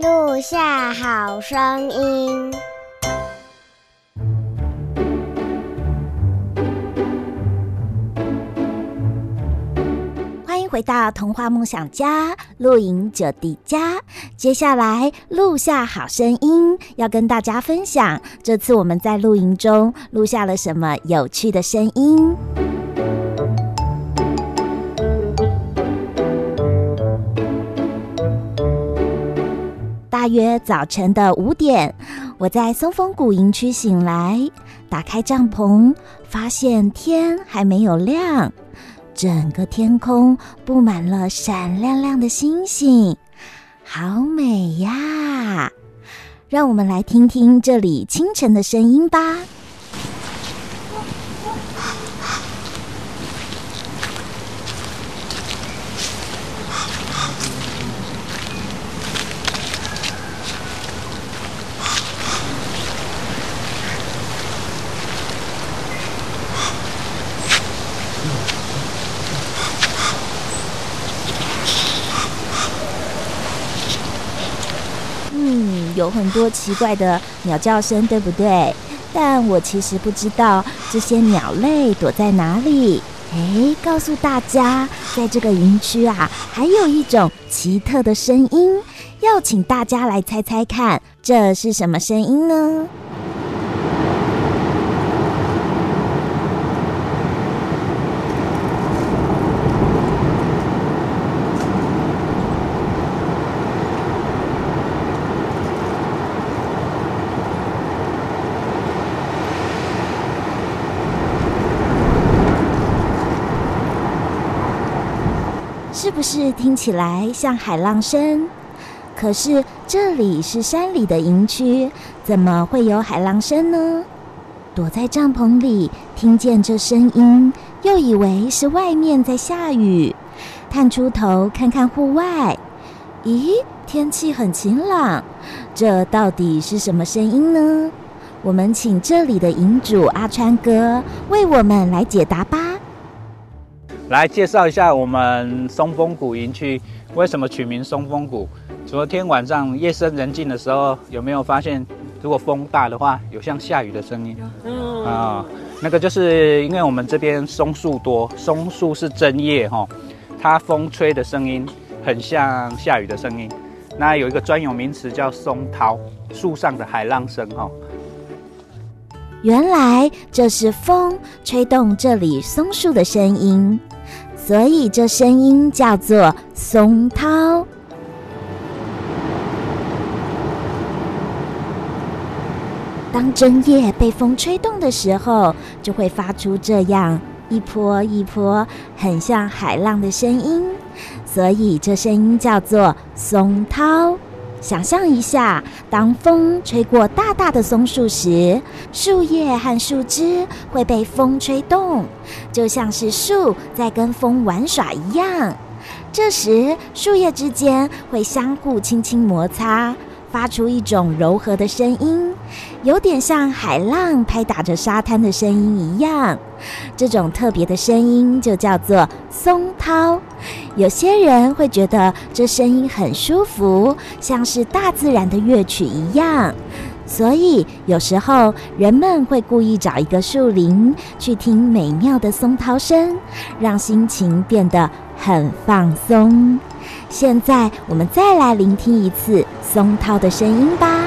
录下好声音。欢迎回到童话梦想家，露营者迪家。接下来录下好声音，要跟大家分享，这次我们在露营中录下了什么有趣的声音。约早晨的五点，我在松风谷营区醒来，打开帐篷，发现天还没有亮，整个天空布满了闪亮亮的星星，好美呀！让我们来听听这里清晨的声音吧。嗯有很多奇怪的鸟叫声，对不对？但我其实不知道这些鸟类躲在哪里。诶，告诉大家，在这个云区啊，还有一种奇特的声音，要请大家来猜猜看，这是什么声音呢？是不是听起来像海浪声？可是这里是山里的营区，怎么会有海浪声呢？躲在帐篷里，听见这声音，又以为是外面在下雨。探出头看看户外，咦，天气很晴朗，这到底是什么声音呢？我们请这里的营主阿川哥为我们来解答吧。来介绍一下我们松风谷营区为什么取名松风谷。昨天晚上夜深人静的时候，有没有发现，如果风大的话，有像下雨的声音？嗯啊，那个就是因为我们这边松树多，松树是针叶哈，它风吹的声音很像下雨的声音。那有一个专有名词叫松涛，树上的海浪声哈。原来这是风吹动这里松树的声音。所以这声音叫做松涛。当针叶被风吹动的时候，就会发出这样一波一波很像海浪的声音。所以这声音叫做松涛。想象一下，当风吹过大大的松树时，树叶和树枝会被风吹动，就像是树在跟风玩耍一样。这时，树叶之间会相互轻轻摩擦，发出一种柔和的声音，有点像海浪拍打着沙滩的声音一样。这种特别的声音就叫做松涛。有些人会觉得这声音很舒服，像是大自然的乐曲一样，所以有时候人们会故意找一个树林去听美妙的松涛声，让心情变得很放松。现在我们再来聆听一次松涛的声音吧。